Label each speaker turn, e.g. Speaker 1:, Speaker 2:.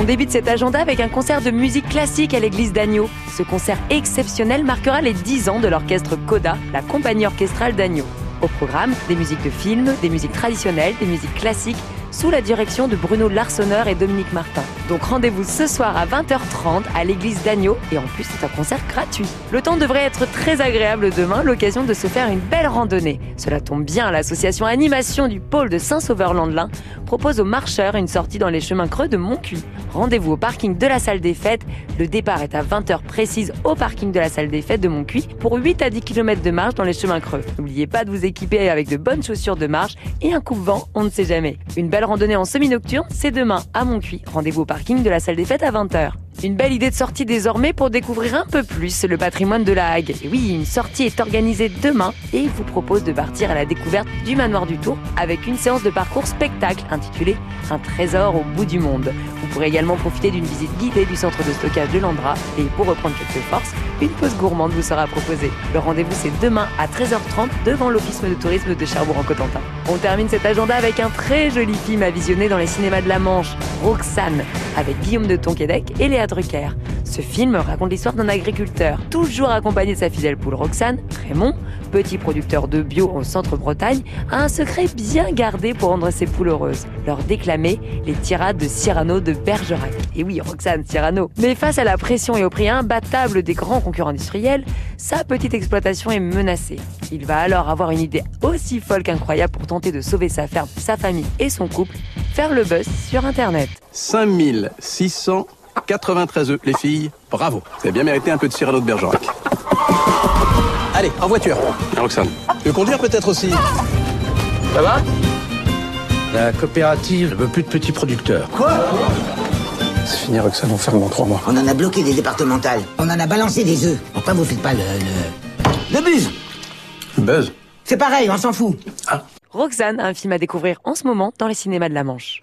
Speaker 1: On débute cet agenda avec un concert de musique classique à l'église d'Agneau. Ce concert exceptionnel marquera les 10 ans de l'orchestre Coda, la compagnie orchestrale d'Agneau. Au programme, des musiques de films, des musiques traditionnelles, des musiques classiques, sous la direction de Bruno Larsonneur et Dominique Martin. Donc rendez-vous ce soir à 20h30 à l'église d'Agneau et en plus c'est un concert gratuit. Le temps devrait être très agréable demain, l'occasion de se faire une belle randonnée. Cela tombe bien, l'association Animation du pôle de Saint-Sauveur-Landelin propose aux marcheurs une sortie dans les chemins creux de Montcuit. Rendez-vous au parking de la salle des fêtes. Le départ est à 20h précise au parking de la salle des fêtes de Montcuit pour 8 à 10 km de marche dans les chemins creux. N'oubliez pas de vous équiper avec de bonnes chaussures de marche et un coupe-vent, on ne sait jamais. Une belle randonnée en semi-nocturne, c'est demain à Montcuit. Rendez-vous au parking de la salle des fêtes à 20h. Une belle idée de sortie désormais pour découvrir un peu plus le patrimoine de la Hague. Et oui, une sortie est organisée demain et vous propose de partir à la découverte du manoir du Tour avec une séance de parcours spectacle intitulée Un trésor au bout du monde. Vous pourrez également profiter d'une visite guidée du centre de stockage de Landra et pour reprendre quelques forces, une pause gourmande vous sera proposée. Le rendez-vous c'est demain à 13h30 devant l'office de tourisme de Cherbourg-en-Cotentin. On termine cet agenda avec un très joli film à visionner dans les cinémas de la Manche, Roxane, avec Guillaume de Tonquédec et Léa Drucker. Ce film raconte l'histoire d'un agriculteur, toujours accompagné de sa fidèle poule Roxane, Raymond, petit producteur de bio au centre-Bretagne, a un secret bien gardé pour rendre ses poules heureuses. Leur déclamer les tirades de Cyrano de Bergerac. Et oui, Roxane Cyrano. Mais face à la pression et au prix imbattable des grands concurrents industriels, sa petite exploitation est menacée. Il va alors avoir une idée aussi folle qu'incroyable pour tenter de sauver sa ferme, sa famille et son couple, faire le buzz sur Internet.
Speaker 2: 5693 œufs, les filles, bravo. Vous avez bien mérité un peu de Cyrano de Bergerac. Allez, en voiture. Ah, Roxane. Tu veux conduire peut-être aussi Ça va?
Speaker 3: La coopérative ne veut plus de petits producteurs.
Speaker 2: C'est fini, Roxane, on ferme dans trois mois.
Speaker 4: On en a bloqué des départementales. On en a balancé des œufs. Pourquoi vous faites pas le... le... Le buzz?
Speaker 2: Buzz?
Speaker 4: C'est pareil, on s'en fout.
Speaker 1: Roxane, un film à découvrir en ce moment dans les cinémas de la Manche.